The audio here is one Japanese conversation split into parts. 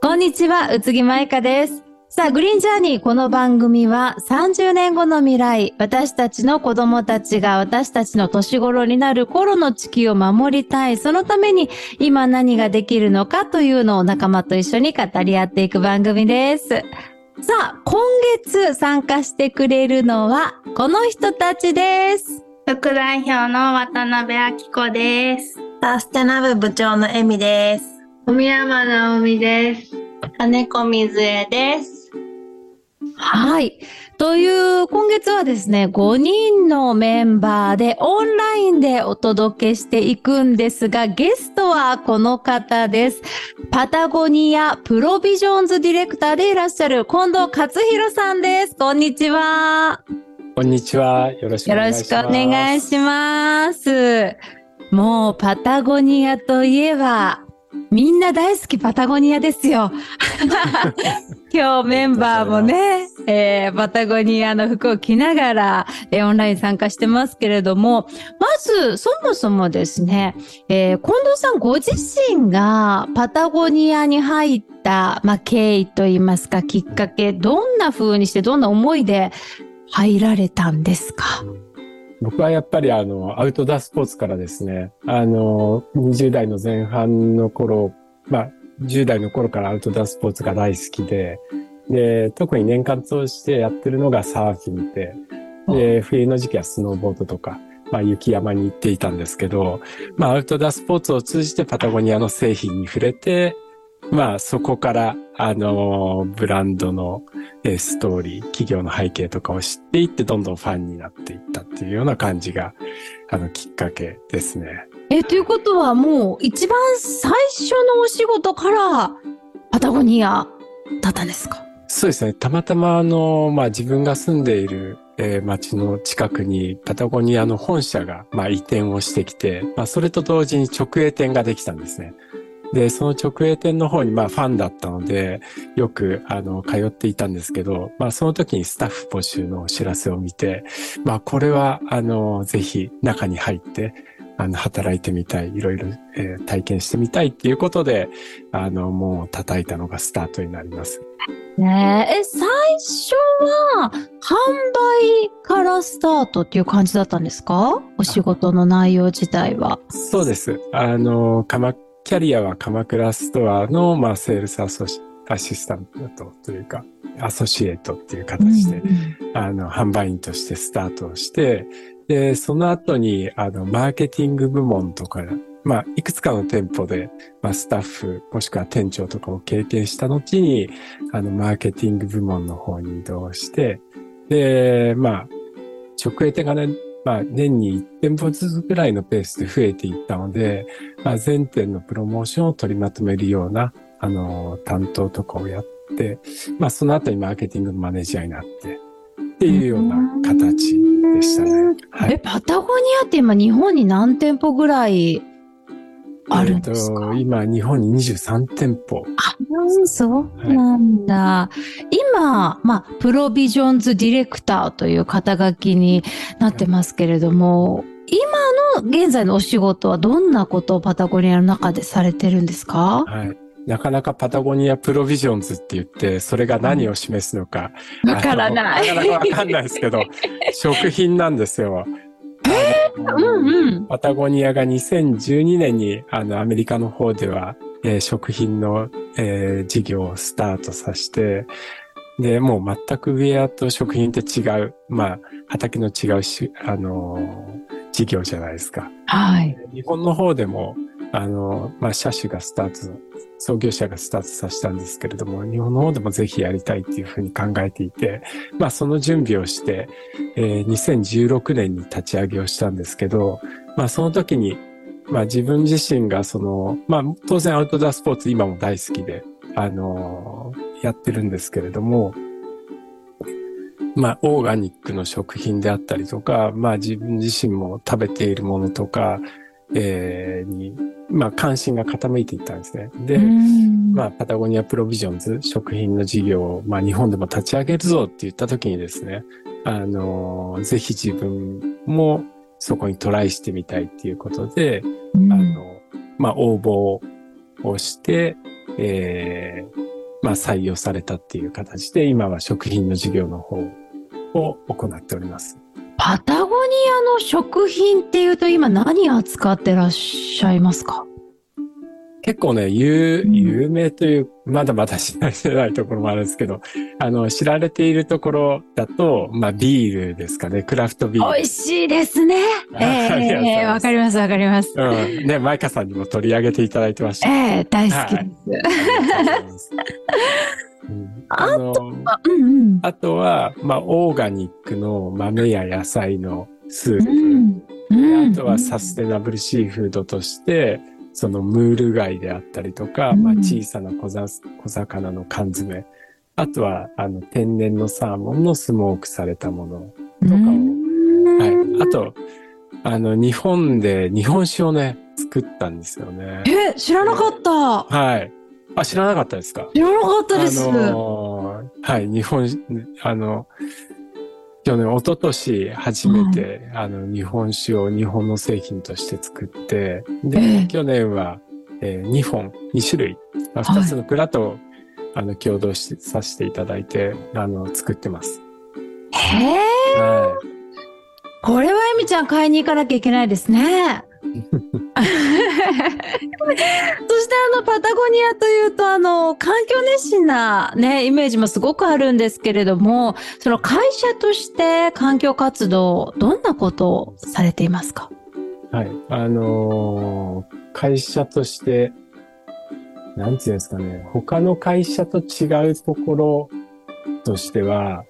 こんにちは、宇津木舞香です。さあ、グリーンジャーニー、この番組は30年後の未来、私たちの子供たちが私たちの年頃になる頃の地球を守りたい。そのために今何ができるのかというのを仲間と一緒に語り合っていく番組です。さあ、今月参加してくれるのはこの人たちです。副代表の渡辺明子です。サステナブ部長のエミです。小山直美です。金子水江です。はい。という、今月はですね、5人のメンバーでオンラインでお届けしていくんですが、ゲストはこの方です。パタゴニアプロビジョンズディレクターでいらっしゃる近藤克弘さんです。こんにちは。こんにちは。よろしくおよろ願いします。しくお願いします。もうパタゴニアといえば、みんな大好きパタゴニアですよ。今日メンバーもね、えーパタゴニアの服を着ながら、えーオンライン参加してますけれども、まず、そもそもですね、えー近藤さんご自身がパタゴニアに入った、まあ、経緯といいますか、きっかけ、どんな風にして、どんな思いで入られたんですか？僕はやっぱりあの、アウトドアスポーツからですね、あの、20代の前半の頃、まあ、10代の頃からアウトドアスポーツが大好きで、で、特に年間通してやってるのがサーフィンで、で、冬の時期はスノーボードとか、まあ、雪山に行っていたんですけど、まあ、アウトドアスポーツを通じてパタゴニアの製品に触れて、まあ、そこから、あの、ブランドの、えーストーリー、企業の背景とかを知っていって、どんどんファンになっていったっていうような感じが、あの、きっかけですね。え、ということはもう一番最初のお仕事からパタゴニアだったんですか？そうですね。たまたま、あの、まあ、自分が住んでいる、えー町の近くにパタゴニアの本社が、まあ、移転をしてきて、まあ、それと同時に直営店ができたんですね。で、その直営店の方に、まあ、ファンだったので、よく、あの、通っていたんですけど、まあ、その時にスタッフ募集のお知らせを見て、まあ、これは、あの、ぜひ中に入って、あの、働いてみたい、いろいろ、えー体験してみたいっていうことで、あの、もう叩いたのがスタートになります。ねえ、え最初は販売からスタートっていう感じだったんですか？お仕事の内容自体は。そうです。あの、鎌キャリアは鎌倉ストアの、まあ、セールスアソシアシスタントというか、アソシエイトっていう形で、あの、販売員としてスタートをして、で、その後に、あの、マーケティング部門とか、まあ、いくつかの店舗で、まあ、スタッフ、もしくは店長とかを経験した後に、あの、マーケティング部門の方に移動して、で、まあ、直営店がね、まあ、年に1店舗ずつぐらいのペースで増えていったので、まあ、全店のプロモーションを取りまとめるような、あの、担当とかをやって、まあ、その後にマーケティングのマネージャーになって、っていうような形でしたね。はえ、パタゴニアって今日本に何店舗ぐらいあるんですか、えっと、今、日本に23店舗。あ、そうなんだ。今、まあ、プロビジョンズディレクターという肩書きになってますけれども、今の現在のお仕事はどんなことをパタゴニアの中でされてるんですか？はい。なかなかパタゴニアプロビジョンズって言って、それが何を示すのか。わからない。なかなかわかんないですけど、食品なんですよ。あのうんうん。パタゴニアが2012年にあのアメリカの方では、えー食品の、えー事業をスタートさせて、で、もう全くウェアと食品って違う、まあ、畑の違うし、あのー事業じゃないですか。はい。日本の方でも、あの、まあ、社種がスタート、創業者がスタートさせたんですけれども、日本の方でもぜひやりたいっていうふうに考えていて、まあ、その準備をして、えー2016年に立ち上げをしたんですけど、まあ、その時に、まあ、自分自身がその、まあ、当然アウトドアスポーツ今も大好きで、あのやってるんですけれども、まあ、オーガニックの食品であったりとか、まあ、自分自身も食べているものとか、えーに、まあ、関心が傾いていったんですね。で、うんまあ、パタゴニアプロビジョンズ食品の事業を、まあ、日本でも立ち上げるぞって言った時にですね、あの、ぜひ自分もそこにトライしてみたいっていうことで、うんあの、まあ、応募をして、えーまあ、採用されたっていう形で、今は食品の事業の方を行っております。パタゴニアの食品っていうと今何扱ってらっしゃいますか？結構ね、有、うん有名という、まだまだ知られてないところもあるんですけど、あの、知られているところだと、まあ、ビールですかね、クラフトビール。美味しいですね。ええわかりますわかります。うん。ね、マイカさんにも取り上げていただいてました。ええ大好きです。ありがとうございあの、あうんうん。あとは、まあ、オーガニックの豆や野菜のスープ。うんうんあとはサステナブルシーフードとして、そのムール貝であったりとか、うんまあ、小さな小ざ小魚の缶詰。あとは、あの、天然のサーモンのスモークされたもの。とかをうんはい。あと、あの、日本で日本酒をね、作ったんですよね。え、知らなかった。はい。あ、知らなかったですか？知らなかったです。あのーはい、日本、あの、去年、一昨年初めて、あの、日本酒を日本の製品として作って、で、ええ去年は、え2本、2種類、あはい2つの蔵と、あの、共同しさせていただいて、あの、作ってます。へえ、はこれはエミちゃん買いに行かなきゃいけないですね。そしてあのパタゴニアというとあの環境熱心なねイメージもすごくあるんですけれどもその会社として環境活動どんなことをされていますか？い。はい。あのー会社として、なんていうんですかね、他の会社と違うところとしては、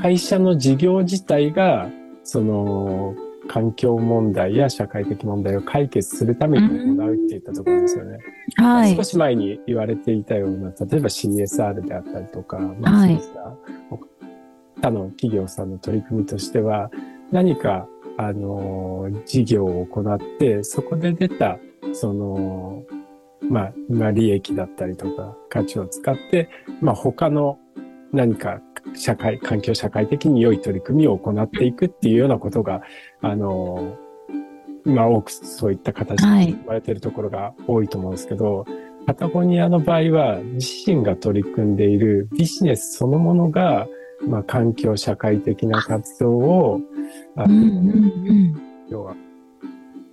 会社の事業自体が、その、環境問題や社会的問題を解決するために行うっていったところですよね。はい少。し前に言われていたような、例えば CSR であったりとか、まあはい他の企業さんの取り組みとしては、何か、あの、事業を行って、そこで出た、その、まあ、まあ、利益だったりとか、価値を使って、まあ、他の何か社会、環境社会的に良い取り組みを行っていくっていうようなことが、あの、まあ、多くそういった形ではい。言われているところが多いと思うんですけど、パタゴニアの場合は、自身が取り組んでいるビジネスそのものが、まあ、環境社会的な活動を、あのうんうん要は、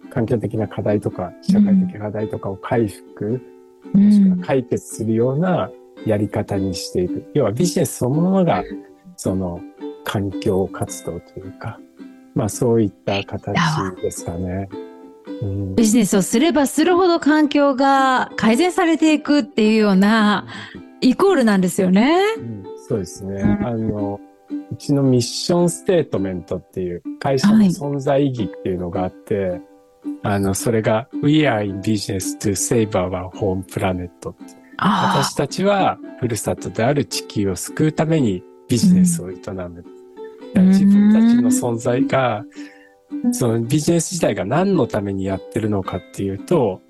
環境的な課題とか、社会的課題とかを回復、うん。もしくは解決するようなやり方にしていく。要はビジネスそのものが、その環境活動というか、まあそういった形ですかね。うんビジネスをすればするほど環境が改善されていくっていうようなイコールなんですよね。うんそうですね。うんあの、うちのミッションステートメントっていう会社の存在意義っていうのがあって、あの、それが We are in business to save our home planet ってあ私たちはふるさとである地球を救うためにビジネスを営む。だから自分たちの存在が、そのビジネス自体が何のためにやってるのかっていうと、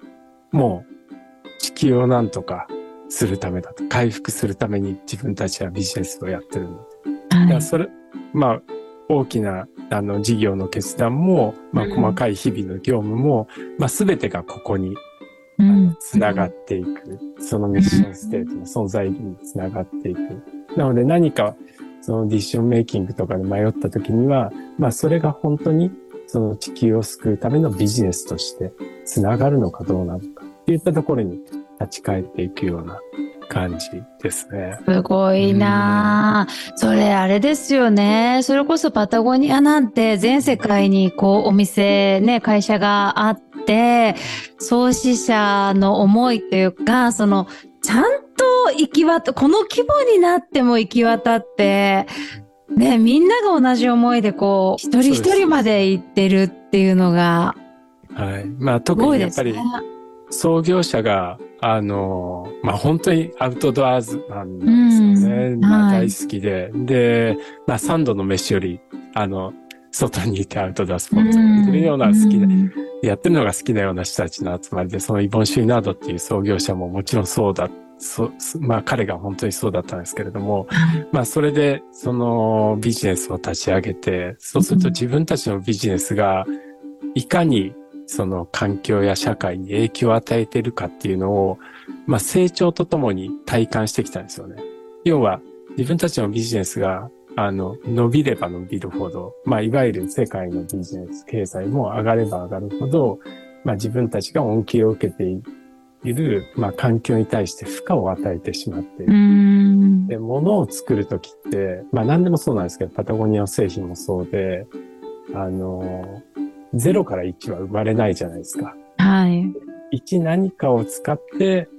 もう地球を何とかするためだと。回復するために自分たちはビジネスをやってるんだ。かはいらそれ、まあ、大きな、あの、事業の決断も、まあ、うん細かい日々の業務も、まあ、すべてがここにあうんのつながっていく。そのミッションステートの存在意義につながっていく。なので何か、そのディッションメイキングとかで迷った時には、まあそれが本当にその地球を救うためのビジネスとしてつながるのかどうなのかっていったところに立ち返っていくような感じですね。すごいなあそれあれですよね。それこそパタゴニアなんて全世界にこうお店ね、会社があって、創始者の思いというか、そのちゃんと行き渡この規模になっても行き渡って、ね、みんなが同じ思いでこう、一人一人まで行ってるっていうのが、はい。まあす特にやっぱり。創業者が、あの、まあ、本当にアウトドアーズなんですよね。うんまあ、はい大好きで。で、まあ、3度の飯より、あの、外にいてアウトドアスポーツをやってるような好きで、うんやってるのが好きなような人たちの集まりで、そのイボン・シュイナードっていう創業者ももちろんそうだ、そまあ彼が本当にそうだったんですけれども、まあそれでそのビジネスを立ち上げて、そうすると自分たちのビジネスがいかにその環境や社会に影響を与えているかっていうのを、まあ成長とともに体感してきたんですよね。要は自分たちのビジネスがあの、伸びれば伸びるほど、まあ、いわゆる世界のビジネス、経済も上がれば上がるほど、まあ、自分たちが恩恵を受けている、まあ、環境に対して負荷を与えてしまっている。うんで、物を作るときって、まあ、何でもそうなんですけど、パタゴニアの製品もそうで、あの、0から1は生まれないじゃないですか。はい。1何かを使って、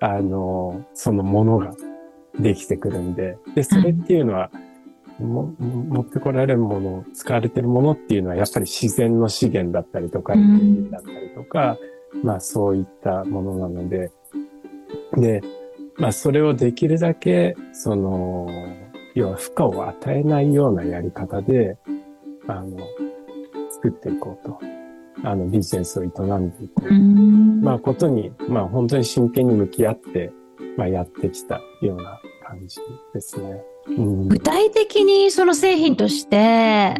あの、そのものができてくるんで、で、それっていうのは、も持ってこられるもの、使われてるものっていうのはやっぱり自然の資源だったりとか、だったりとか、まあそういったものなので、で、まあそれをできるだけ、その、要は負荷を与えないようなやり方で、あの、作っていこうと。あの、ビジネスを営んでいこううんまあ、ことに、まあ、本当に真剣に向き合って、まあ、やってきたような感じですね。うん。具体的にその製品として、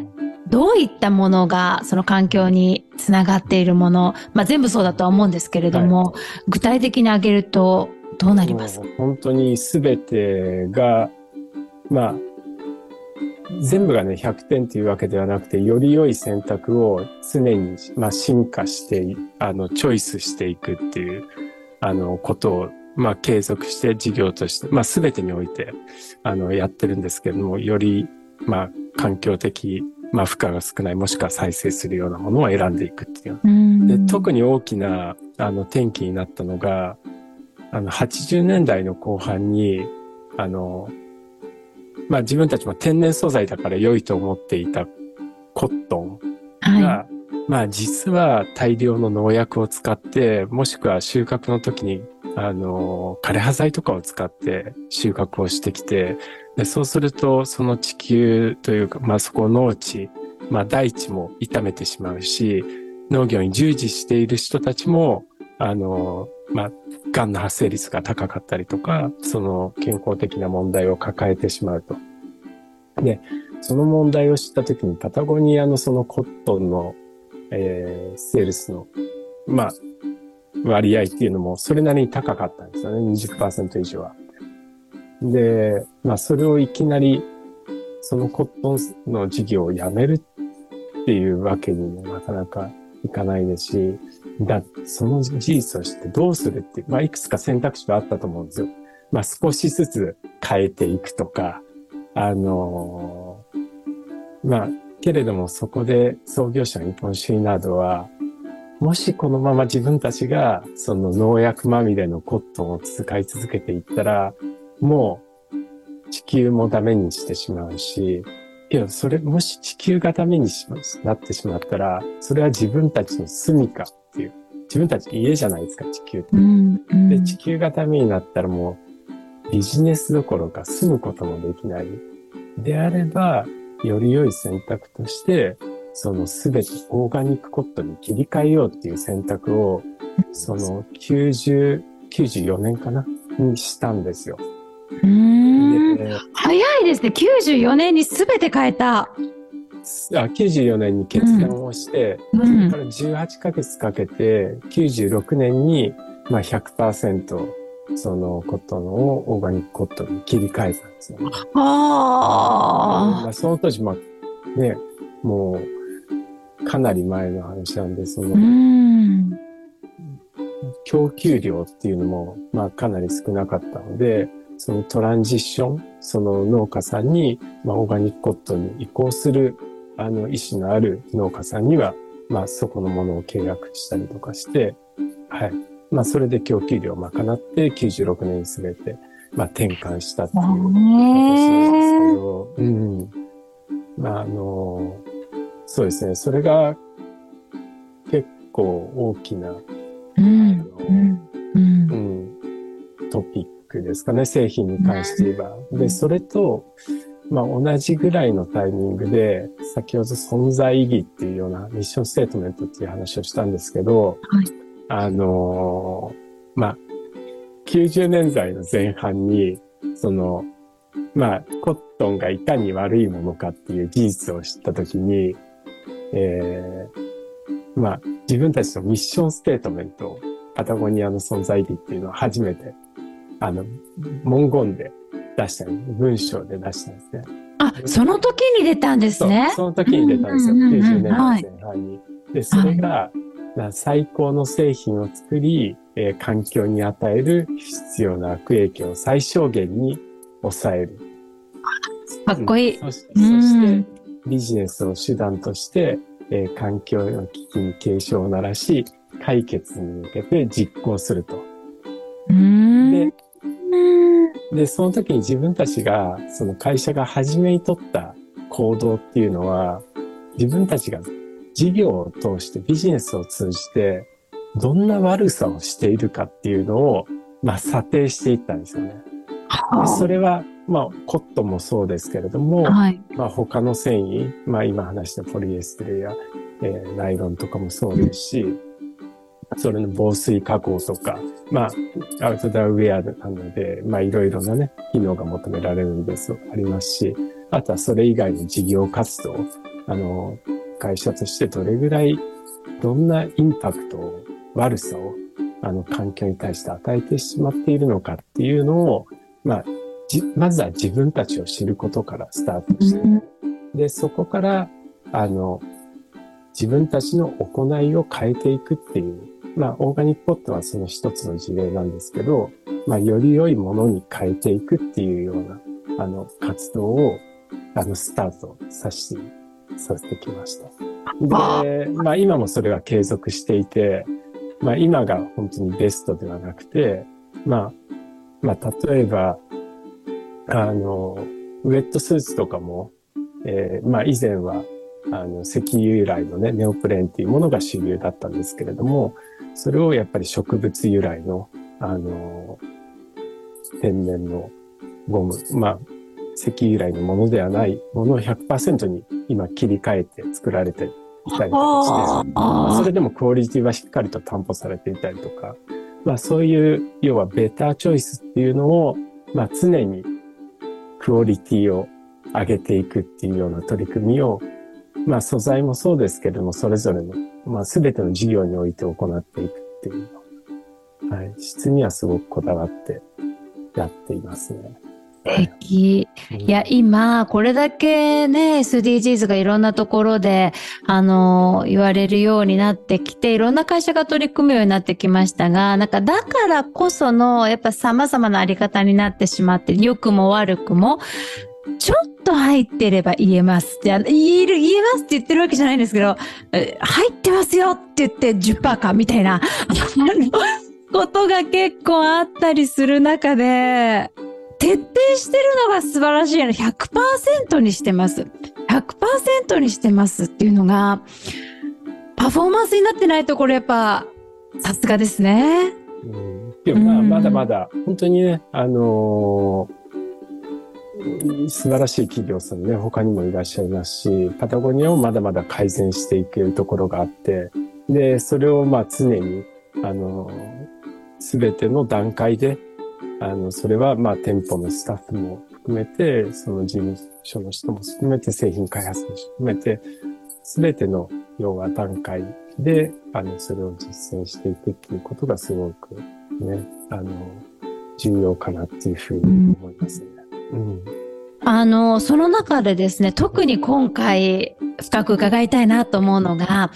どういったものがその環境につながっているもの、まあ全部そうだとは思うんですけれども、具体的に挙げるとどうなります？本当に全てが、まあ、全部がね、100点というわけではなくて、より良い選択を常に、まあ、進化して、あの、チョイスしていくっていう、あの、ことを、まあ、継続して事業として、まあ、全てにおいて、あの、やってるんですけども、より、まあ、環境的、まあ、負荷が少ない、もしくは再生するようなものを選んでいくっていう。うんで、特に大きな、あの、転機になったのが、あの、80年代の後半に、あの、まあ自分たちも天然素材だから良いと思っていたコットンはが、まあ実は大量の農薬を使って、もしくは収穫の時に、あの、枯葉剤とかを使って収穫をしてきて、でそうすると、その地球というか、まあそこ農地、まあ大地も傷めてしまうし、農業に従事している人たちも、あの、まあ、癌の発生率が高かったりとか、その健康的な問題を抱えてしまうと。で、その問題を知ったときにパタゴニアのそのコットンの、えーセールスの、まあ、割合っていうのもそれなりに高かったんですよね。20%以上は。で、まあ、それをいきなり、そのコットンの事業をやめるっていうわけにもなかなかいかないですし、だ、その事実を知ってどうするっていう、まあ、いくつか選択肢があったと思うんですよ。まあ、少しずつ変えていくとか、あのーまあ、けれどもそこで創業者の日本シュイナードは、もしこのまま自分たちがその農薬まみれのコットンを使い続けていったら、もう地球もダメにしてしまうし、いや、それ、もし地球がダメにしまなってしまったら、それは自分たちの住処っていう、自分たち家じゃないですか、地球って。うんうんで、地球がダメになったらもうビジネスどころか住むこともできない。であれば、より良い選択として、そのすべてオーガニックコットンに切り替えようっていう選択を、その90、94年かな？にしたんですよ。うんで、早いですね。94年に全て変えた。あ94年に決断をして、うんそれから18ヶ月かけて、96年に、まあ100%、そのコットンをオーガニックコットンに切り替えたんですよね。あまあ、その当時、まあ、ね、もう、かなり前の話なんで、その、ん。供給量っていうのも、まあ、かなり少なかったので、そのトランジッション、その農家さんに、まあ、オーガニックコットンに移行する、あの、意思のある農家さんには、まあ、そこのものを契約したりとかして、はい。まあ、それで供給量を賄って、96年にすべて、まあ、転換したっていう形なんですけど、うん。まあ、あの、そうですね。それが結構大きなうん。あのうん。うんうん、トピックですかね、製品に関して言えば。で、それと、まあ同じぐらいのタイミングで、先ほど存在意義っていうようなミッションステートメントっていう話をしたんですけど、はいあのーまあ、90年代の前半に、その、まあ、コットンがいかに悪いものかっていう事実を知ったときに、えーまあ、自分たちのミッションステートメントをパタゴニアの存在意義っていうのを初めて、あの、文言で出した文章で出したんですね。あ、その時に出たんですね。その時に出たんですよ。うんうんうんうん90年代前半に。で、それが、な最高の製品を作り、えー環境に与える必要な悪影響を最小限に抑える。かっこいい。そしうそしてん、ビジネスを手段として、えー環境の危機に警鐘を鳴らし、解決に向けて実行すると。うん。で、で、その時に自分たちが、その会社が初めに取った行動っていうのは、自分たちが事業を通してビジネスを通じて、どんな悪さをしているかっていうのを、まあ、査定していったんですよね。でそれは、まあ、コットンもそうですけれども、はい。まあ、他の繊維、まあ、今話したポリエステルや、えーナイロンとかもそうですし、それの防水加工とか、まあ、アウトドアウェアなので、まあ、いろいろなね、機能が求められるんです、ありますし、あとはそれ以外の事業活動、あの、会社としてどれぐらい、どんなインパクトを、悪さを、あの、環境に対して与えてしまっているのかっていうのを、まあ、じまずは自分たちを知ることからスタートして、で、そこから、あの、自分たちの行いを変えていくっていう、まあ、オーガニックポットはその一つの事例なんですけど、まあ、より良いものに変えていくっていうような、あの、活動を、あの、スタートさせて、させてきました。で、まあ、今もそれは継続していて、まあ、今が本当にベストではなくて、まあ、まあ、例えば、あの、ウェットスーツとかも、えーまあ以前は、あの、石油由来のね、ネオプレーンっていうものが主流だったんですけれども、それをやっぱり植物由来の、あの、天然のゴム、まあ、石油由来のものではないものを100%に今切り替えて作られていたりとかして、それでもクオリティはしっかりと担保されていたりとか、まあそういう、要はベターチョイスっていうのを、まあ常にクオリティを上げていくっていうような取り組みを、まあ素材もそうですけれども、それぞれの、まあ全ての事業において行っていくっていうの。はい。質にはすごくこだわってやっていますね。素敵。うんいや、今、これだけね、SDGs がいろんなところで、あの、言われるようになってきて、いろんな会社が取り組むようになってきましたが、なんか、だからこその、やっぱ様々なあり方になってしまって、良くも悪くも、ちょっと入ってれば言えます。じゃ言える、言えますって言ってるわけじゃないんですけど、え入ってますよって言って10%かみたいな、ことが結構あったりする中で、徹底してるのが素晴らしいの。100%にしてます。100%にしてますっていうのが、パフォーマンスになってないところやっぱ、さすがですね。うんでもまあ、うんまだまだ、本当にね、あのー素晴らしい企業さんね、他にもいらっしゃいますし、パタゴニアをまだまだ改善していけるところがあって、で、それをまあ常に、あのすべての段階で、あの、それはまあ店舗のスタッフも含めて、その事務所の人も含めて、製品開発も含めて、すべての要は段階で、あの、それを実践していくっていうことがすごくね、あの、重要かなっていうふうに思いますね。うん。あの、その中でですね、特に今回深く伺いたいなと思うのが、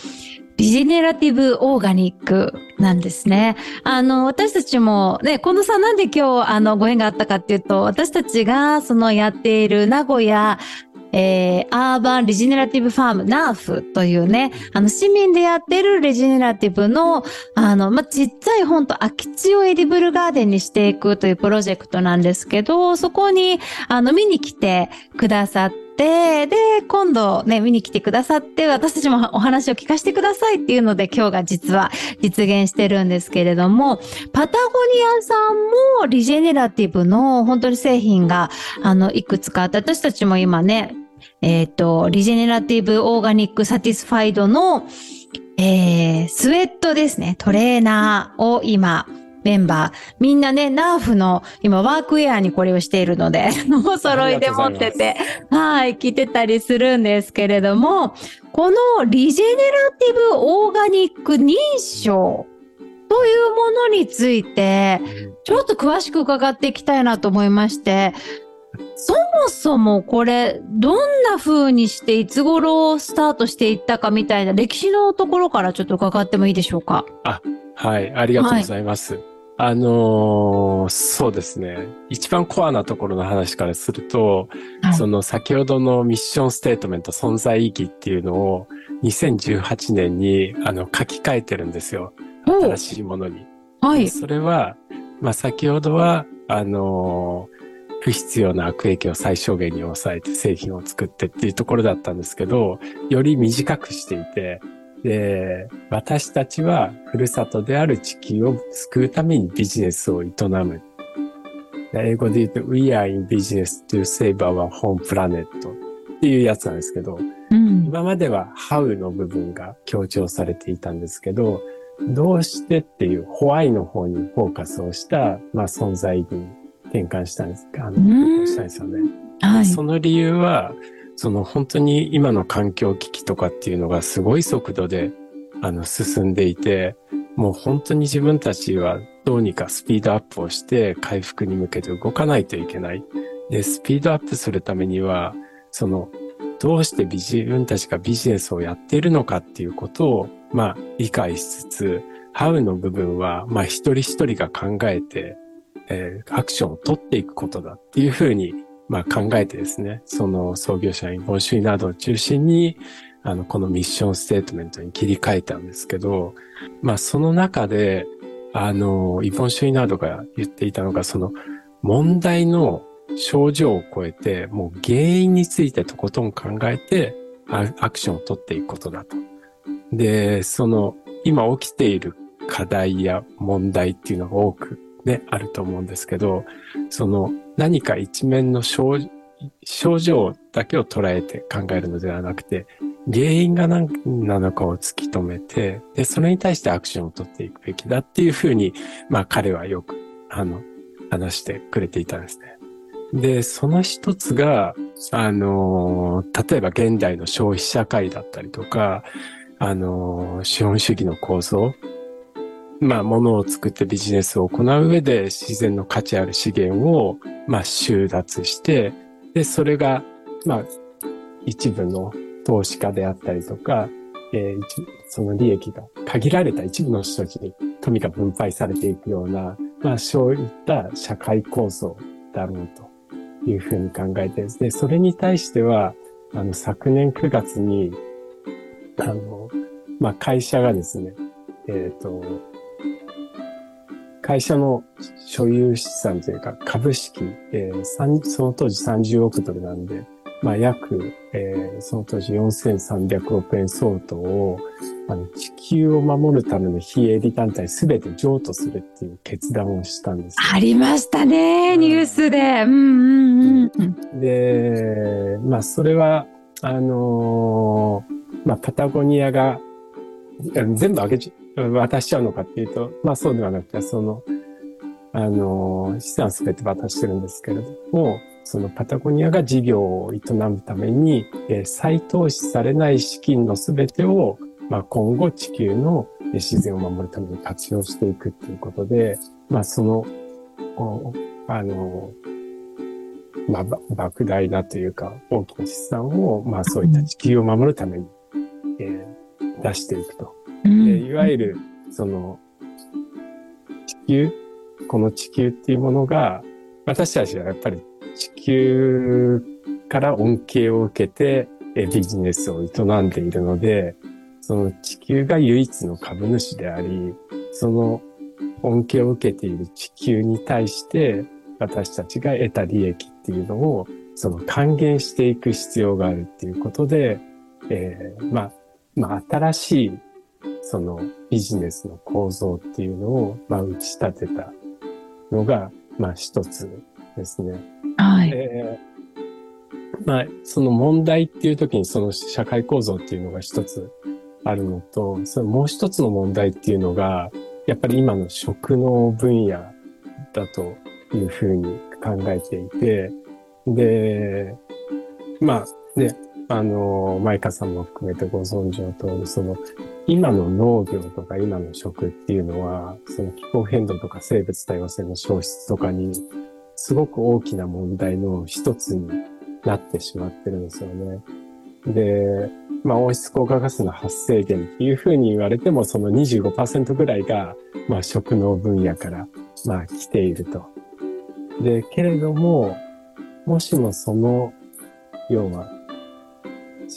リジネラティブオーガニックなんですね。あの、私たちもね、近藤さんなんで今日あのご縁があったかっていうと、私たちがそのやっている名古屋えー、アーバン・リジネラティブ・ファーム、ナーフというね、あの、市民でやってるレジネラティブの、あの、まあ、ちっちゃいほんと空き地を edible garden にしていくというプロジェクトなんですけど、そこに、あの、見に来てくださって、て、で、今度ね、見に来てくださって、私たちもお話を聞かせてくださいっていうので、今日が実は実現してるんですけれども、パタゴニアさんも regenerative の本当に製品が、あの、いくつかあって、私たちも今ね、えっ、と、 Regenerative Organic Certified の、えー、スウェットですね、トレーナーを今、メンバー、みんなね、ナーフの今ワークウェアにこれをしているので、お揃いで持ってて、はい、着てたりするんですけれども、このリジェネラティブオーガニック認証というものについて、ちょっと詳しく伺っていきたいなと思いまして、そもそもこれ、どんな風にしていつ頃スタートしていったかみたいな歴史のところからちょっと伺ってもいいでしょうか？はい、ありがとうございます。あのーそうですね。一番コアなところの話からすると、はいその先ほどのミッションステートメント存在意義っていうのを2018年にあの書き換えてるんですよ。お新しいものに。はい。それは、まあ先ほどは、あのー不必要な悪影響を最小限に抑えて製品を作ってっていうところだったんですけど、より短くしていて、で、私たちはふるさとである地球を救うためにビジネスを営む。で英語で言うと、We are in business to save our home planet っていうやつなんですけど、うん。今までは How の部分が強調されていたんですけど、どうしてっていうホワイの方にフォーカスをした、まあ、存在意義に転換したんですか、あの、ん転換したんですよね。はい。その理由は、その本当に今の環境危機とかっていうのがすごい速度で、あの、進んでいて、もう本当に自分たちはどうにかスピードアップをして回復に向けて動かないといけない。で、スピードアップするためには、その、どうして自分たちがビジネスをやっているのかっていうことを、まあ、理解しつつ、ハウの部分は、まあ、一人一人が考えて、えーアクションを取っていくことだっていうふうに、まあ、考えてですね、その創業者に本主義などを中心に、あの、このミッションステートメントに切り替えたんですけど、まあ、その中で、あの、イボン・シュイナードが言っていたのが、その問題の症状を超えて、もう原因についてとことん考えて、アクションを取っていくことだと。で、その、今起きている課題や問題っていうのが多くね、あると思うんですけど、その何か一面の症症状だけを捉えて考えるのではなくて、原因が何なのかを突き止めて、で、それに対してアクションを取っていくべきだっていうふうに、まあ彼はよく、あの、話してくれていたんですね。で、その一つが、あの、例えば現代の消費社会だったりとか、あの、資本主義の構造、まあ、物を作ってビジネスを行う上で自然の価値ある資源を、まあ、収奪して、で、それが、まあ、一部の投資家であったりとか、えーその利益が限られた一部の人たちに富が分配されていくような、まあ、そういった社会構造だろうというふうに考えて、で、それに対しては、あの、昨年9月に、あの、まあ、会社がですね、えっ、と、会社の所有資産というか株式、えーその当時30億ドルなんで、まあ、約、えーその当時4300億円相当をあの地球を守るための非営利団体すべて譲渡するっていう決断をしたんですよ。ありましたね、ニュースで。うんうんうん。で、まあ、それは、あのーまあ、パタゴニアが、全部あげち、渡しちゃうのかっていうと、まあ、そうではなくて、その、あの資産すべて渡してるんですけれども、そのパタゴニアが事業を営むために、えー再投資されない資金のすべてを、まあ、今後地球の自然を守るために活用していくっていうことで、まあ、その、おあのまあ、ば莫大なというか、大きな資産を、まあそういった地球を守るために、えー出していくと。でいわゆる、その、地球、この地球っていうものが、私たちはやっぱり地球から恩恵を受けて、えビジネスを営んでいるので、その地球が唯一の株主であり、その恩恵を受けている地球に対して、私たちが得た利益っていうのをその還元していく必要があるっていうことで、えーまあ、まあ、新しい、そのビジネスの構造っていうのを、まあ、打ち立てたのが、まあ、一つですね。はい。えーまあ、その問題っていう時にその社会構造っていうのが一つあるのと、そのもう一つの問題っていうのが、やっぱり今の食の分野だというふうに考えていて、で、まあね、あの、マイカさんも含めてご存知の通り、その、今の農業とか今の食っていうのは、その気候変動とか生物多様性の消失とかに、すごく大きな問題の一つになってしまってるんですよね。で、まあ温室効果ガスの発生源っていうふうに言われても、その25%ぐらいが、まあ食農分野から、まあ来ていると。で、けれども、もしもその、要は、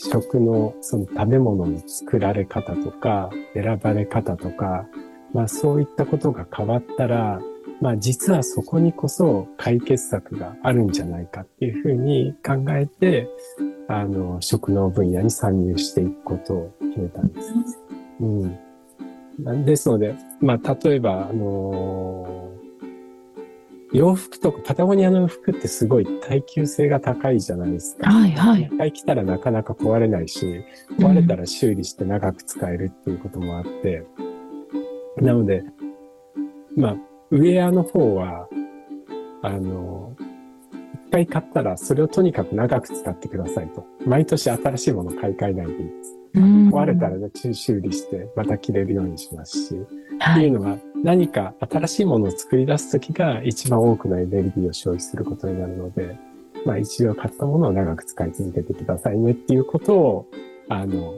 食の、その食べ物の作られ方とか、選ばれ方とか、まあそういったことが変わったら、まあ実はそこにこそ解決策があるんじゃないかっていうふうに考えて、あの、食農分野に参入していくことを決めたんです。うん。ですので、まあ例えば、あの洋服とか、パタゴニアの服ってすごい耐久性が高いじゃないですか。はいはい一回着たらなかなか壊れないし、壊れたら修理して長く使えるっていうこともあって、なので、まあ、ウェアの方は、あの、一回買ったらそれをとにかく長く使ってくださいと。毎年新しいもの買い替えないでいいです。うん壊れたらね、修理してまた着れるようにしますし、はい。っていうのは何か新しいものを作り出すときが一番多くのエネルギーを消費することになるので、まあ一度買ったものを長く使い続けてくださいねっていうことを、あの、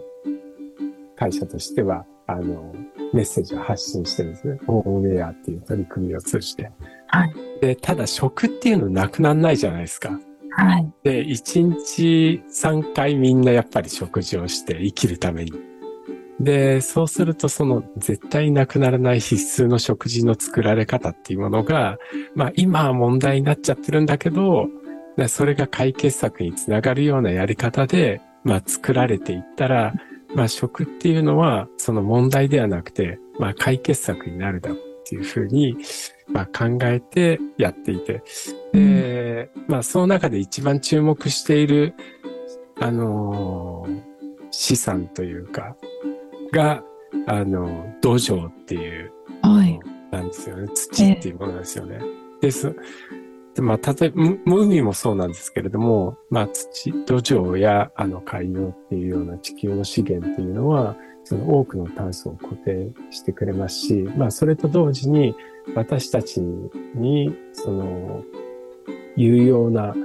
会社としては、あの、メッセージを発信してるんですね。オンウェアっていう取り組みを通じて。はい。で、ただ食っていうのなくならないじゃないですか。はい。で、1日3回みんなやっぱり食事をして生きるために。で、そうするとその絶対なくならない必須の食事の作られ方っていうものが、まあ今は問題になっちゃってるんだけど、それが解決策につながるようなやり方で、まあ作られていったら、まあ食っていうのはその問題ではなくて、まあ解決策になるだろうっていうふうに、まあ考えてやっていて、で、まあその中で一番注目している、あのー資産というか、が、あの、土壌っていう、はい。なんですよね。土っていうものなんですよね。です。でまあ、例えば、む海もそうなんですけれども、まあ、土、土壌や、あの、海洋っていうような地球の資源っていうのは、その多くの炭素を固定してくれますし、まあ、それと同時に、私たちに、その、有用な、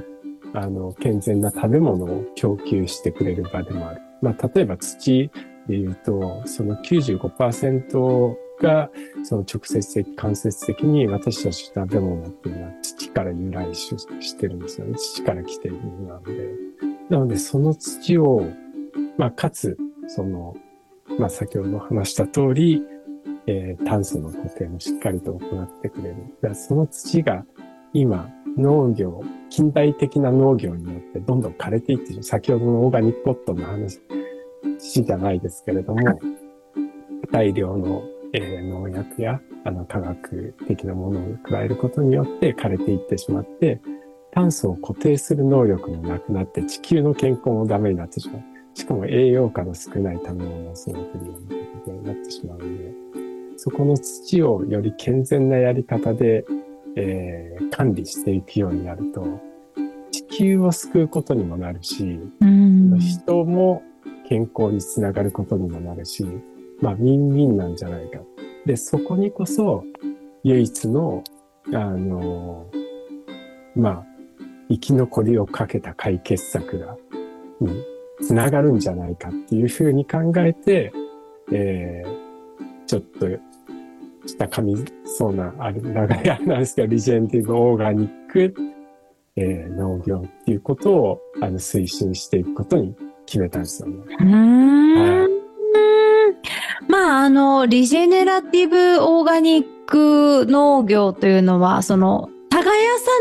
あの、健全な食べ物を供給してくれる場でもある。まあ、例えば土で言うと、その95%が、その直接的、間接的に私たちの食べ物っていうのは土から由来してるんですよね。土から来ているものなので。なので、その土を、まあ、かつ、その、まあ、先ほど話した通り、えー炭素の固定もしっかりと行ってくれる。だその土が今、農業、近代的な農業によってどんどん枯れていってる。先ほどのオーガニックコットの話じゃないですけれども、大量の、えー農薬やあの化学的なものを加えることによって枯れていってしまって、炭素を固定する能力もなくなって地球の健康もダメになってしまう。しかも栄養価の少ない食べ物を育てるようなことになってしまうので、そこの土をより健全なやり方で、えー管理していくようになると、地球を救うことにもなるし、うん。人も健康につながることにもなるし、まあ、ウィンウィンなんじゃないか。で、そこにこそ、唯一の、あの、まあ、生き残りをかけた解決策が、につながるんじゃないかっていうふうに考えて、えー、ちょっと、した噛みそうな、あれ、長いあれなんですけど、リジェンティブオーガニック、えー農業っていうことを、あの、推進していくことに決めたんですよね。うんまあ、あの、リジェネラティブオーガニック農業というのは、その、耕さ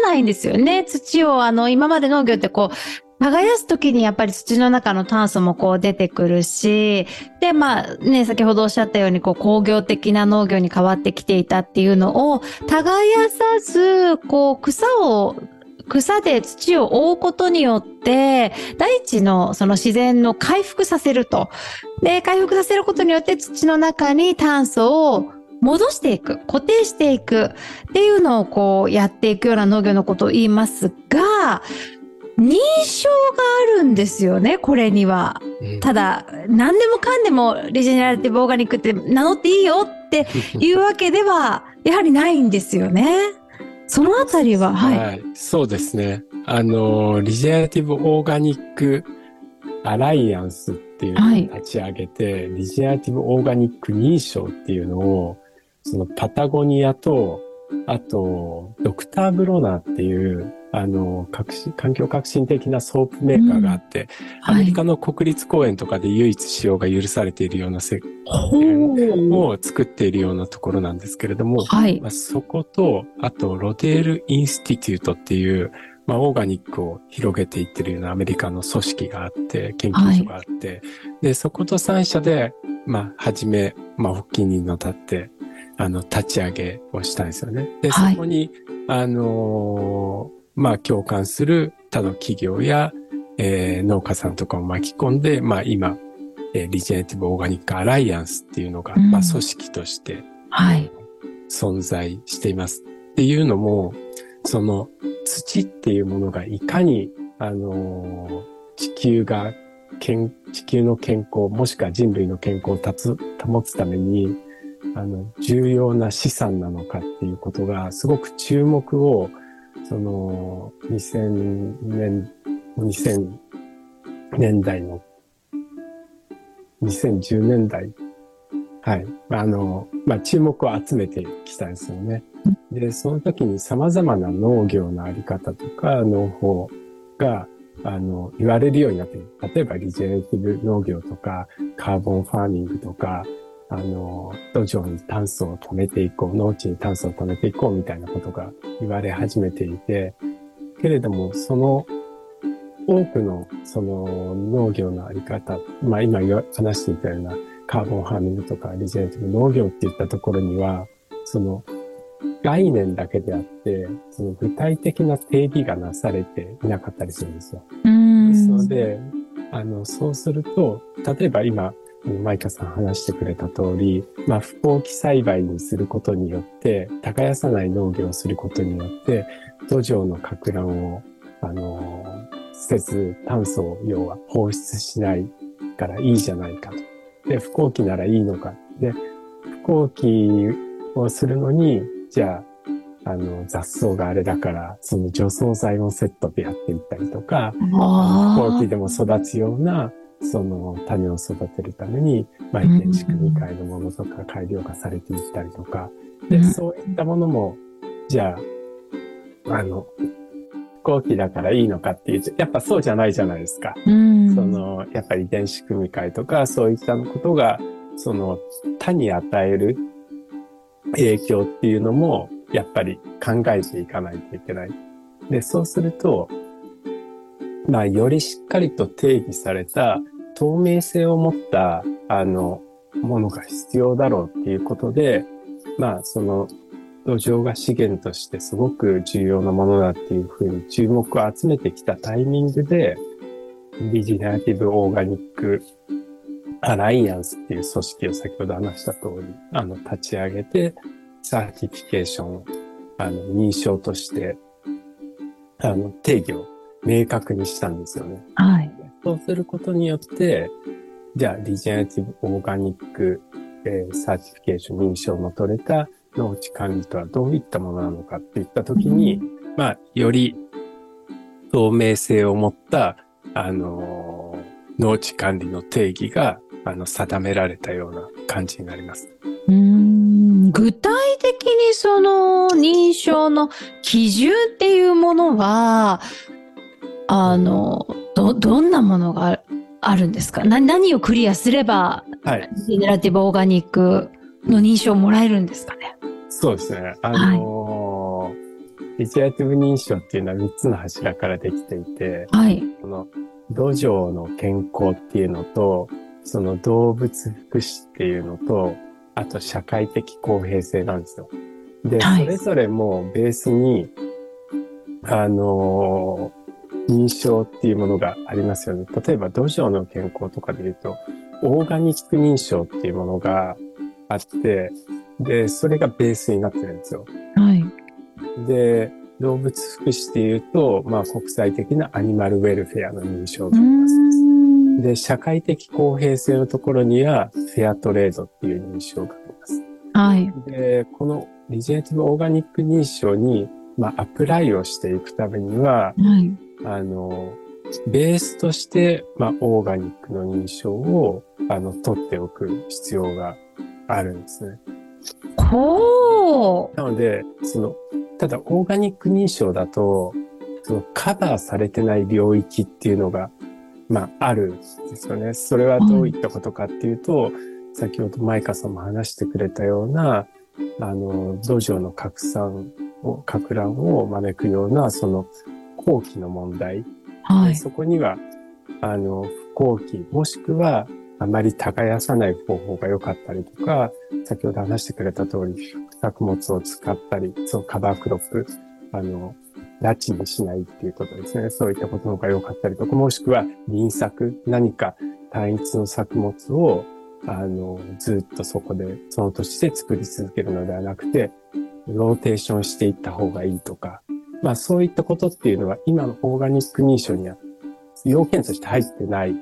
ないんですよね。土を、あの、今まで農業ってこう、耕すときにやっぱり土の中の炭素もこう出てくるし、で、まあね、先ほどおっしゃったようにこう工業的な農業に変わってきていたっていうのを、耕さず、こう草を草で土を覆うことによって、大地のその自然の回復させると。で、回復させることによって土の中に炭素を戻していく、固定していくっていうのをこうやっていくような農業のことを言いますが、認証があるんですよね、これには。うんただ、何でもかんでもリジェネラティブオーガニックって名乗っていいよっていうわけでは、やはりないんですよね。そのあたりは、はい。そうですね。あの、 Regenerative Organic Alliance っていうのを立ち上げて、 Regenerative Organic 認証っていうのを、そのパタゴニアと、あと、ドクターブロナーっていう、あの、革新環境革新的なソープメーカーがあって、アはい。メリカの国立公園とかで唯一使用が許されているようなせほうを作っているようなところなんですけれども、はい。まあ、そこと、あと、ロデール・インスティテュートっていう、まあ、オーガニックを広げていってるようなアメリカの組織があって、研究所があって、で、そこと3社で、まあ、はじめ、まあ、発起人の立って、あの、立ち上げをしたんですよね。で、そはいこに、あのーまあ、共感する他の企業や、えー農家さんとかを巻き込んで、まあ、今、えーリジェネティブ・オーガニック・アライアンスっていうのが、うんまあ、組織として、はい。存在しています。っていうのも、その土っていうものがいかに、あのー地球が健、地球の健康、もしくは人類の健康を保つために、あの、重要な資産なのかっていうことが、すごく注目を、その、2000年、2000年代の、2010年代？はい。あの、まあ、注目を集めてきたんですよね。で、その時に様々な農業のあり方とか農法が、あの、言われるようになって。例えば、リジェネティブ農業とか、カーボンファーミングとか、あの、土壌に炭素を止めていこう、農地に炭素を止めていこうみたいなことが言われ始めていて、けれども、その多くのその農業のあり方、まあ今話していたようなカーボンファーミングとかリジェネティブ農業っていったところには、その概念だけであって、その具体的な定義がなされていなかったりするんですよ。ですん。ので、あの、そうすると、例えば今、マイカさん話してくれた通り、まあ、不耕起栽培にすることによって、耕さない農業をすることによって、土壌の撹乱を、あの、せず、炭素を要は放出しないからいいじゃないかと。で、不耕起ならいいのか。で、不耕起をするのに、じゃあ、あの、雑草があれだから、その除草剤もセットでやっていったりとか、あー後期でも育つような、その種を育てるために、まあ、遺伝子組み換えのものとか改良がされていったりとか、で、うんそういったものも、じゃあ、あの、後期だからいいのかっていうと、やっぱそうじゃないじゃないですか。うん。その、やっぱり遺伝子組み換えとか、そういったことが、その、他に与える影響っていうのも、やっぱり考えていかないといけない。で、そうすると、まあ、よりしっかりと定義された透明性を持った、あの、ものが必要だろうっていうことで、まあ、その、土壌が資源としてすごく重要なものだっていうふうに注目を集めてきたタイミングで、 Regenerative Organic Alliance っていう組織を先ほど話した通り、あの、立ち上げて、 certification、あの、認証として、あの、定義を明確にしたんですよね。はい。そうすることによって、じゃあ、 Regenerative Organic、えー certification 認証の取れた農地管理とはどういったものなのかっていったときに、まあ、より透明性を持った、あのー農地管理の定義が、あの、定められたような感じになります。うーん具体的にその認証の基準っていうものは、あの、ど、どんなものがあるんですか？な何をクリアすれば、はい。ジェネラティブオーガニックの認証をもらえるんですかね？そうですね。あのーリジェネラティブ認証っていうのは3つの柱からできていて、はい。この土壌の健康っていうのと、その動物福祉っていうのと、あと社会的公平性なんですよ。で、はいそれぞれもベースに、あのー認証っていうものがありますよね。例えば土壌の健康とかで言うと、オーガニック認証っていうものがあって、で、それがベースになってるんですよ。はい。で、動物福祉っていうと、まあ国際的なアニマルウェルフェアの認証うがあります。ん。で、社会的公平性のところには、フェアトレードっていう認証があります。はい。で、このリジェネティブオーガニック認証に、まあ、アプライをしていくためには、はい。あの、ベースとして、まあ、オーガニックの認証を、あの、取っておく必要があるんですね。こう。なので、その、ただ、オーガニック認証だと、その、カバーされてない領域っていうのが、まあ、あるんですよね。それはどういったことかっていうと、先ほどマイカさんも話してくれたような、あの、土壌の拡散を、拡乱を招くような、その、後期の問題。はい。そこには、あの、不後期、もしくは、あまり耕さない方法が良かったりとか、先ほど話してくれた通り、作物を使ったり、そのカバークロップ、あの、拉致にしないっていうことですね。そういったことの方が良かったりとか、もしくは輪作、何か単一の作物を、あの、ずっとそこで、その年で作り続けるのではなくて、ローテーションしていった方がいいとか、まあそういったことっていうのは今のオーガニック認証には要件として入ってない。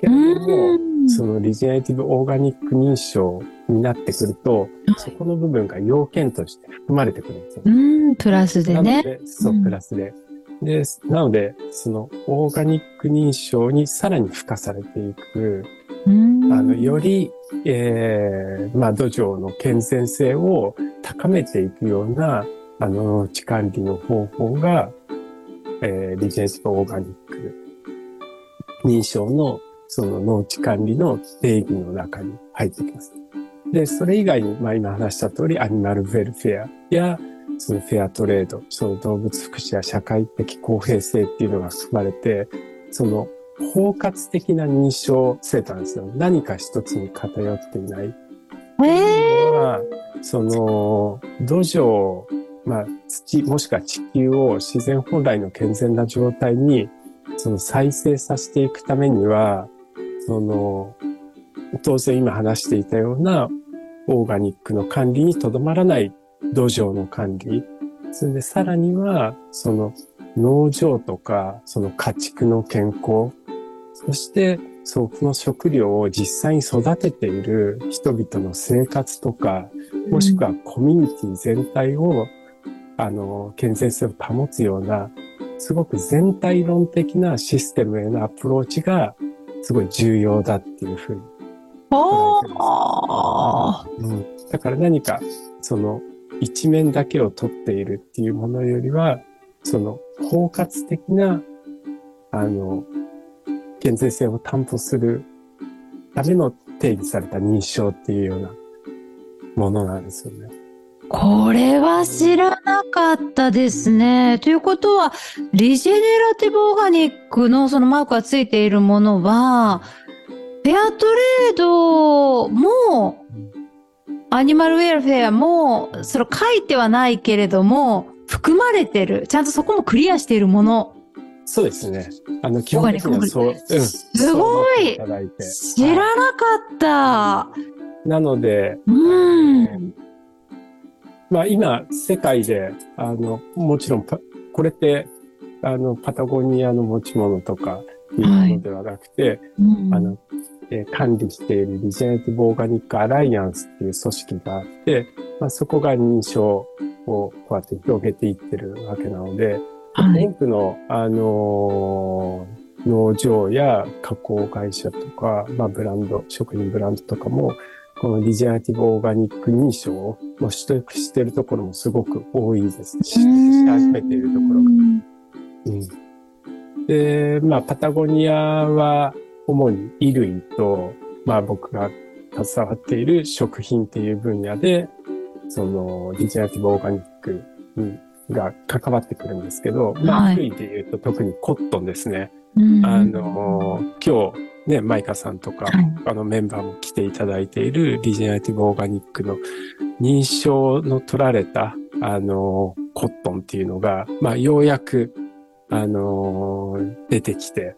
けれども、うんそのリジェネラティブオーガニック認証になってくると、そこの部分が要件として含まれてくるんですよ。うん、プラスでね。で、そうう、んプラスで。で、なので、そのオーガニック認証にさらに付加されていく、うんあの、より、えー、まあ、土壌の健全性を高めていくような、あの、農地管理の方法が、えー、リジェネティブオーガニック認証の、その農地管理の定義の中に入ってきます。で、それ以外に、まあ、今話した通り、アニマルウェルフェアや、そのフェアトレード、その動物福祉や社会的公平性っていうのが含まれて、その包括的な認証制度なんですよ。何か一つに偏っていない。ええは、その、土壌、まあ、土、もしくは地球を自然本来の健全な状態に、その再生させていくためには、その、当然今話していたようなオーガニックの管理にとどまらない土壌の管理。それでさらには、その農場とか、その家畜の健康、そして、その食料を実際に育てている人々の生活とか、もしくはコミュニティ全体を、あの、健全性を保つような、すごく全体論的なシステムへのアプローチが、すごい重要だっていうふうにああ。うん、だから何か、その、一面だけを取っているっていうものよりは、その、包括的な、あの、健全性を担保するための定義された認証っていうようなものなんですよね。これは知らなかったですね。ということは、リジェネラティブオーガニックのそのマークがついているものは、フェアトレードも、アニマルウェルフェアも、それ書いてはないけれども、含まれてる。ちゃんとそこもクリアしているもの。そうですね。あの、基本的にはそう、うん。すごい。知らなかった。なので、うん。まあ今、世界で、あの、もちろんパ、これって、あの、パタゴニアの持ち物とかいうものではなくて、うんあの、えー管理しているリジェネティブオーガニックアライアンスっていう組織があって、まあそこが認証をこうやって広げていってるわけなので、はい。多くの、あのー農場や加工会社とか、まあブランド、食品ブランドとかも、このリジェネティブオーガニック認証をもう取得しているところもすごく多いですし、し始めているところが。うん、で、まあ、パタゴニアは主に衣類と、まあ僕が携わっている食品っていう分野で、そのリジェネティブオーガニックにが関わってくるんですけど、まあ、はい。類で言うと特にコットンですね。うん。あの、今日ね、マイカさんとか、はい。あのメンバーも来ていただいているリジェネラティブオーガニックの認証の取られた、あの、コットンっていうのが、まあ、ようやく、あの、出てきて、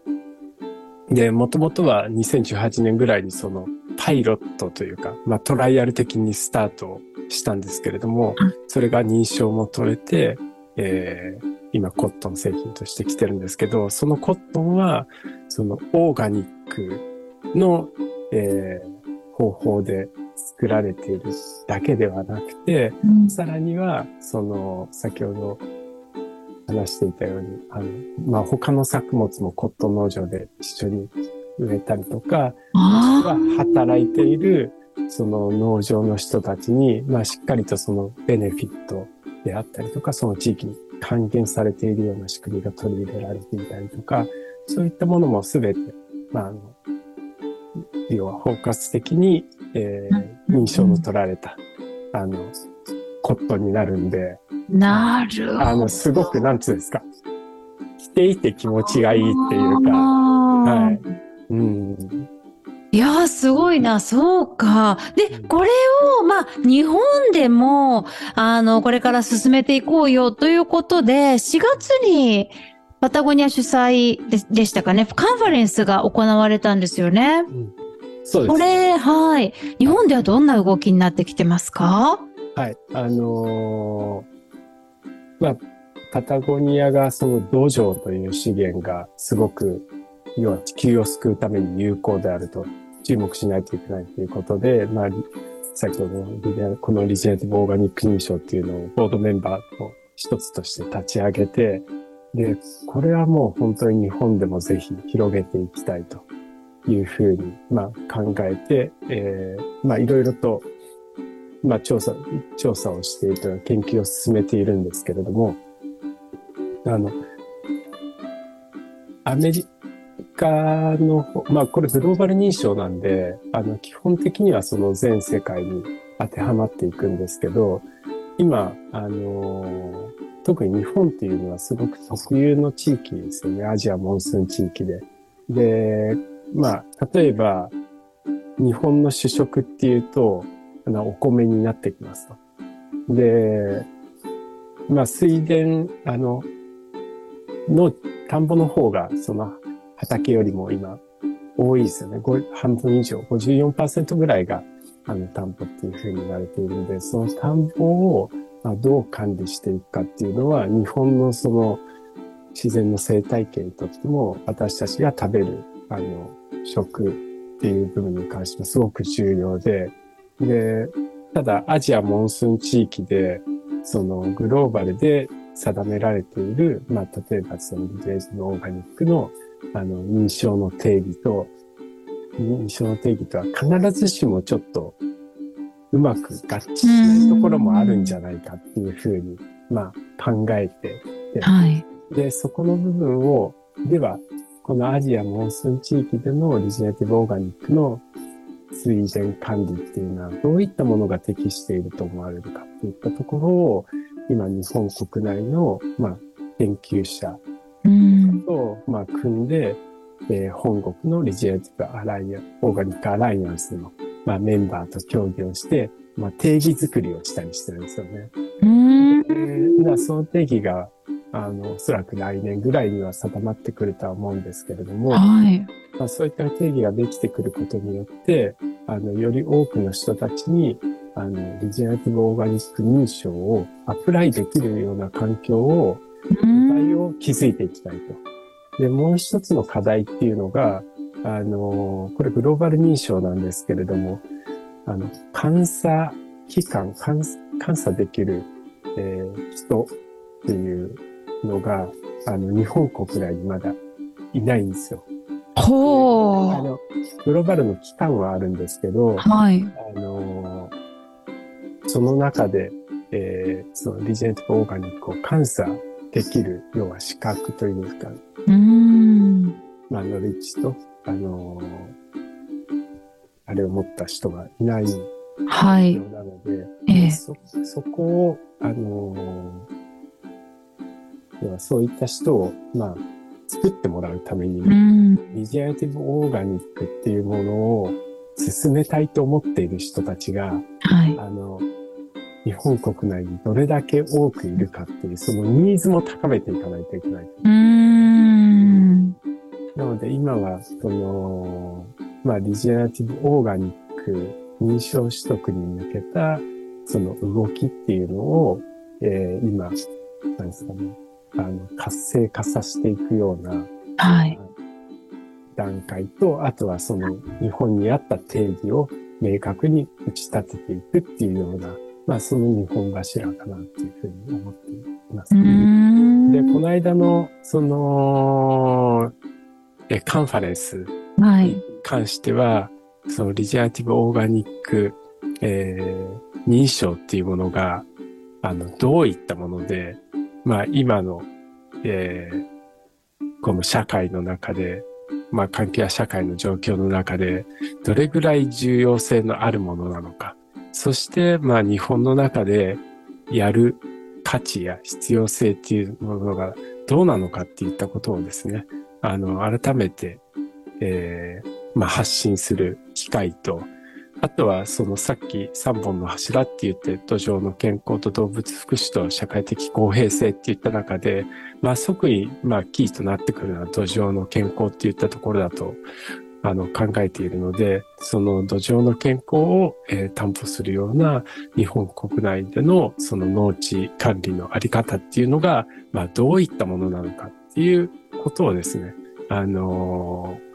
で、もともとは2018年ぐらいにそのパイロットというか、まあ、トライアル的にスタートしたんですけれどもうん、それが認証も取れて、えー今コットン製品として来てるんですけど、そのコットンは、そのオーガニックの、えー方法で作られているだけではなくて、うん。さらには、その、先ほど話していたように、あの、まあ、他の作物もコットン農場で一緒に植えたりとか、あは働いている、その農場の人たちに、まあ、しっかりとそのベネフィットであったりとか、その地域に還元されているような仕組みが取り入れられていたりとか、そういったものもすべて、まあ、あの、要は包括的に、えー認証の取られた、あの、コットンになるんで、あ、なるほど。あの、すごく、なんつうんですか、着ていて気持ちがいいっていうか、ははい。うん。いやー、すごいな、そうか。でうん、これを、まあ、日本でも、あの、これから進めていこうよということで、4月に、パタゴニア主催ででしたかね、カンファレンスが行われたんですよね。そうです。これ、はい。日本ではどんな動きになってきてますか？はい。あのーまあ、パタゴニアがその土壌という資源がすごく、要は地球を救うために有効であると注目しないといけないということで、まあ、リ先ほどのこのリジェネティブオーガニック認証っていうのをボードメンバーの一つとして立ち上げて、で、これはもう本当に日本でもぜひ広げていきたいというふうに、まあ、考えて、えーまあ、いろいろと、まあ、調査、調査をしている研究を進めているんですけれども、あの、アメリカの、まあ、これグローバル認証なんで、あの、基本的にはその全世界に当てはまっていくんですけど、今、あの特に日本っていうのはすごく特有の地域ですよね。アジアモンスーン地域で。で、まあ、例えば、日本の主食っていうと、お米になってきますと。で、まあ、水田、あの、の、田んぼの方が、その畑よりも今、多いですよね。半分以上、54%ぐらいが、あの、田んぼっていうふうに言われているので、その田んぼを、まあ、どう管理していくかっていうのは、日本のその、自然の生態系にとっても、私たちが食べる、あの、食っていう部分に関してはすごく重要で、で、ただアジアモンスーン地域で、そのグローバルで定められている、まあ、例えばそのリベースのオーガニックの、あの、認証の定義と、認証の定義とは必ずしもちょっとうまく合致しないところもあるんじゃないかっていうふうに、まあ、考えて、はい。で、そこの部分を、では、このアジアモンスーン地域でのリジネティブオーガニックの水田管理っていうのはどういったものが適していると思われるかっていったところを、今日本国内の、まあ、研究者うん。と、まあ、組んで、えー本国のリジネティブアライアン、オーガニックアライアンスの、まあ、メンバーと協議をして、まあ、定義作りをしたりしてるんですよね。うん。えーだからその定義が、あの、おそらく来年ぐらいには定まってくるとは思うんですけれども、はい。まあ、そういった定義ができてくることによって、あの、より多くの人たちに、あの、リジェネティブオーガニック認証をアプライできるような環境を、うん土台を築いていきたいと。で、もう一つの課題っていうのが、あの、これグローバル認証なんですけれども、あの、監査機関、監監査できる、えー人っていうのが、あの、日本国内にまだいないんですよ。ほう。あの、グローバルの機関はあるんですけど、はい。あのその中で、えーそのリジェネティブオーガニックを監査できる、要は資格というか、うん。まあ、ノリッジと、あのあれを持った人がいないよはい。うなので、ええ。そ、そこを、あの要はそういった人を、まあ、作ってもらうために、うん。リジェネラティブオーガニックっていうものを進めたいと思っている人たちが、はい。あの、日本国内にどれだけ多くいるかっていう、そのニーズも高めていかないといけない。うーん。なので今は、その、まあ、リジェネラティブオーガニック認証取得に向けた、その動きっていうのを、えー今、なんですかね、あの、活性化させていくようなはい。段階と、あとはその日本に合った定義を明確に打ち立てていくっていうような、まあその日本柱かなっていうふうに思っています。うーん。で、この間の、その、え、カンファレンスはいに。関しては、そのリジェネラティブオーガニック、えー認証っていうものが、あの、どういったもので、まあ今の、えーこの社会の中で、まあ関係や社会の状況の中で、どれぐらい重要性のあるものなのか。そして、まあ日本の中でやる価値や必要性っていうものがどうなのかっていったことをですね、あの、改めて、えーまあ、発信する機会と、あとはそのさっき3本の柱って言って土壌の健康と動物福祉と社会的公平性って言った中で、まあ即にまあキーとなってくるのは土壌の健康って言ったところだとあの考えているので、その土壌の健康を、えー担保するような日本国内でのその農地管理のあり方っていうのが、まあどういったものなのかっていうことをですね、あのー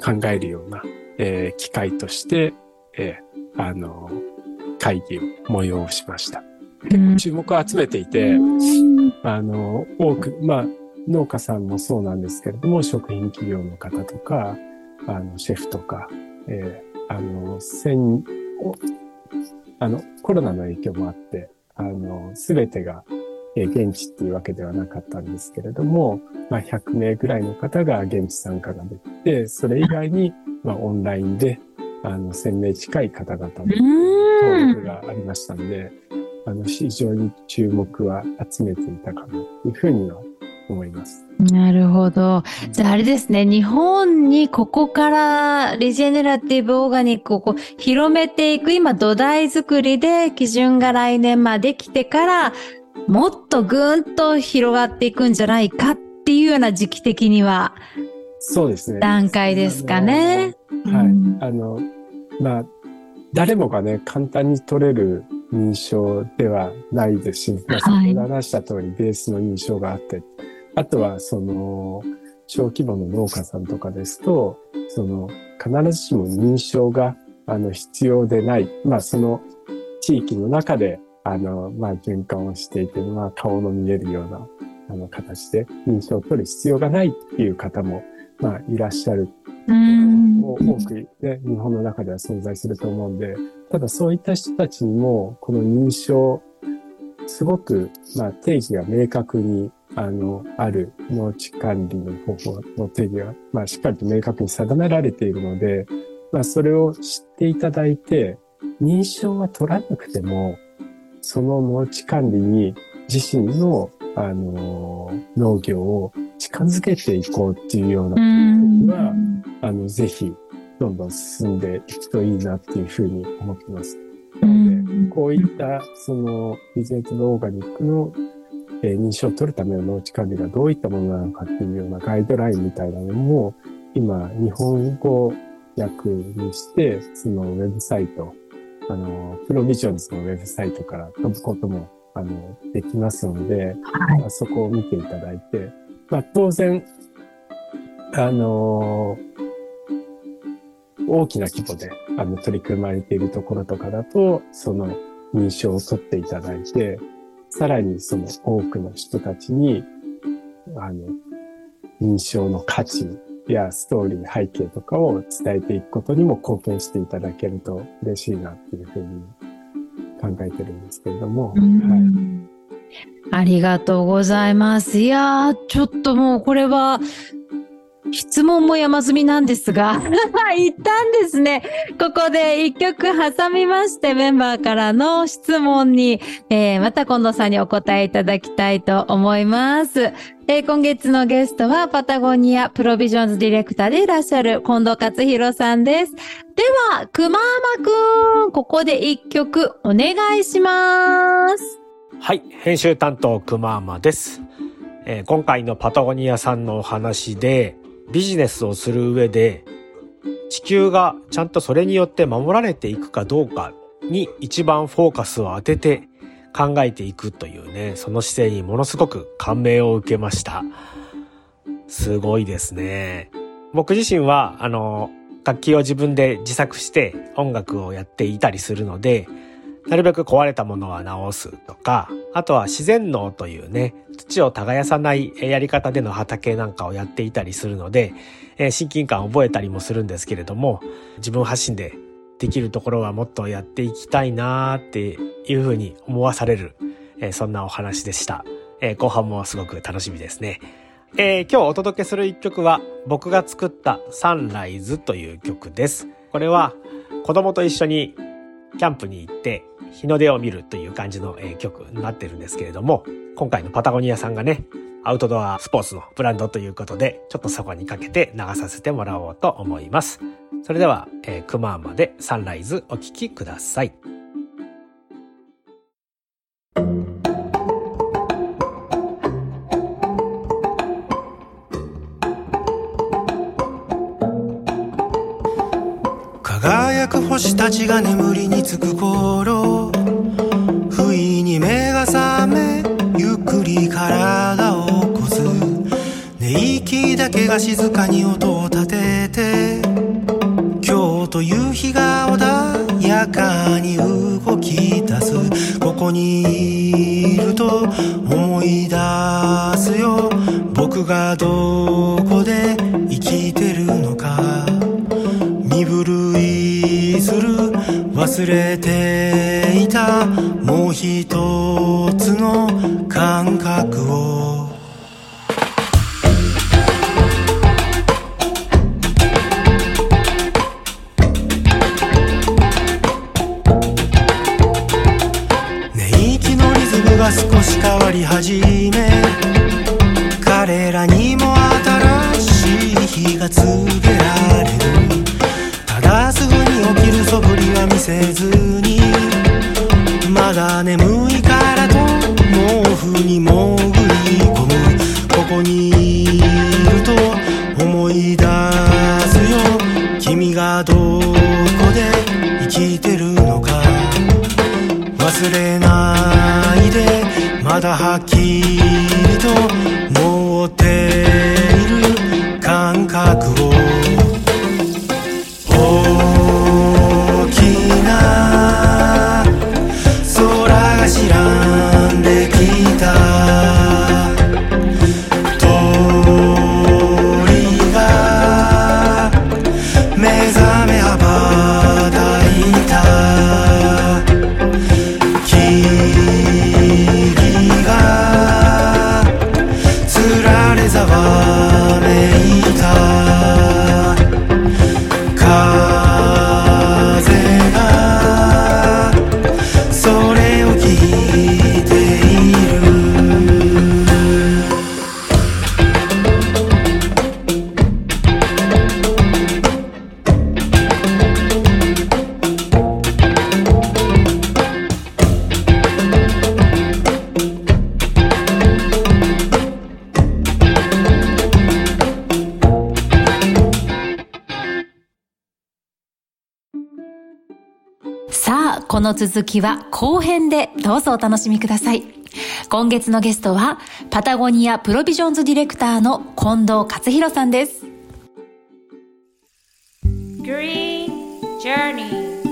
考えるような、えー機会として、えーあのー会議を催しました。結構注目を集めていて、あの、多く、まあ、農家さんもそうなんですけれども、食品企業の方とか、あの、シェフとか、えーあの、戦、おあの、コロナの影響もあって、あの、すべてが、えー現地っていうわけではなかったんですけれども、まあ、100名ぐらいの方が現地参加ができて、それ以外に、まあ、オンラインで、あの、1000名近い方々のう登。録がありましたので、あの、非常に注目は集めていたかなというふうには思います。なるほど。じゃああれですね、日本にここからリジェネラティブオーガニックをこう広めていく、今土台作りで基準が来年まで来てから、もっとぐんと広がっていくんじゃないかっていうような時期的にはそうですね。段階ですかね。はい。うんあの、まあ、誰もがね、簡単に取れる認証ではないですし、まあ、先はいほど話した通り、ベースの認証があって、あとは、その、小規模の農家さんとかですと、その、必ずしも認証が、あの、必要でない、まあ、その、地域の中で、あの、まあ、循環をしていて、まあ、顔の見えるような、あの、形で認証を取る必要がないっていう方も、まあ、いらっしゃるうんも多く、ね、日本の中では存在すると思うんで、ただそういった人たちにも、この認証、すごく、まあ、定義が明確に、あの、ある農地管理の方法の定義が、まあ、しっかりと明確に定められているので、まあ、それを知っていただいて、認証は取らなくても、その農地管理に自身の、あの、農業を近づけていこうっていうようなうんはあの、ぜひ、どんどん進んでいくといいなっていうふうに思ってます。うなので、んこういった、その、ビジネスオーガニックの、えー認証を取るための農地管理がどういったものなのかっていうようなガイドラインみたいなのも、今、日本語訳にして、そのウェブサイト、あの、プロビジョンズのウェブサイトから飛ぶことも、あの、できますので、はいまあそこを見ていただいて、まあ当然、あの大きな規模であの取り組まれているところとかだと、その認証を取っていただいて、さらにその多くの人たちに、あの、認証の価値やストーリー、背景とかを伝えていくことにも貢献していただけると嬉しいなっていうふうに考えてるんですけれども、うはい。ありがとうございます。いやー、ちょっともうこれは、質問も山積みなんですが、一旦ですね、ここで一曲挟みましてメンバーからの質問に、えー、また近藤さんにお答えいただきたいと思います。えー、今月のゲストはパタゴニアプロビジョンズディレクターでいらっしゃる近藤克弘さんです。では、くまーまくん、ここで一曲お願いします。はい、編集担当くまーまです。えー、今回のパタゴニアさんのお話で、ビジネスをする上で、地球がちゃんとそれによって守られていくかどうかに一番フォーカスを当てて考えていくというね、その姿勢にものすごく感銘を受けました。すごいですね。僕自身は、あの、楽器を自分で自作して音楽をやっていたりするので、なるべく壊れたものは直すとか、あとは自然農というね、土を耕さないやり方での畑なんかをやっていたりするので、え親近感を覚えたりもするんですけれども、自分発信でできるところはもっとやっていきたいなーっていうふうに思わされる、えそんなお話でした。え後半もすごく楽しみですね。えー、今日お届けする一曲は僕が作ったサンライズという曲です。これは子供と一緒にキャンプに行って日の出を見るという感じの、え曲になってるんですけれども、今回のパタゴニアさんがね、アウトドアスポーツのブランドということで、ちょっとそこにかけて流させてもらおうと思います。それでは、えー、クマーマでサンライズお聴きください。輝く星たちが眠りにつく頃が静かに音を立てて今日という日が穏やかに動き出す。ここにいると思い出すよ。僕がどこで生きてるのか。身震いする。忘れていた。もう一つの感覚を。続きは後編でどうぞお楽しみください。今月のゲストは、パタゴニアプロビジョンズディレクターの近藤克弘さんです。Green Journey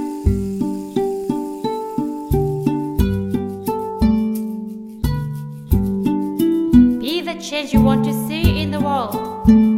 Be the change you want to see in the world.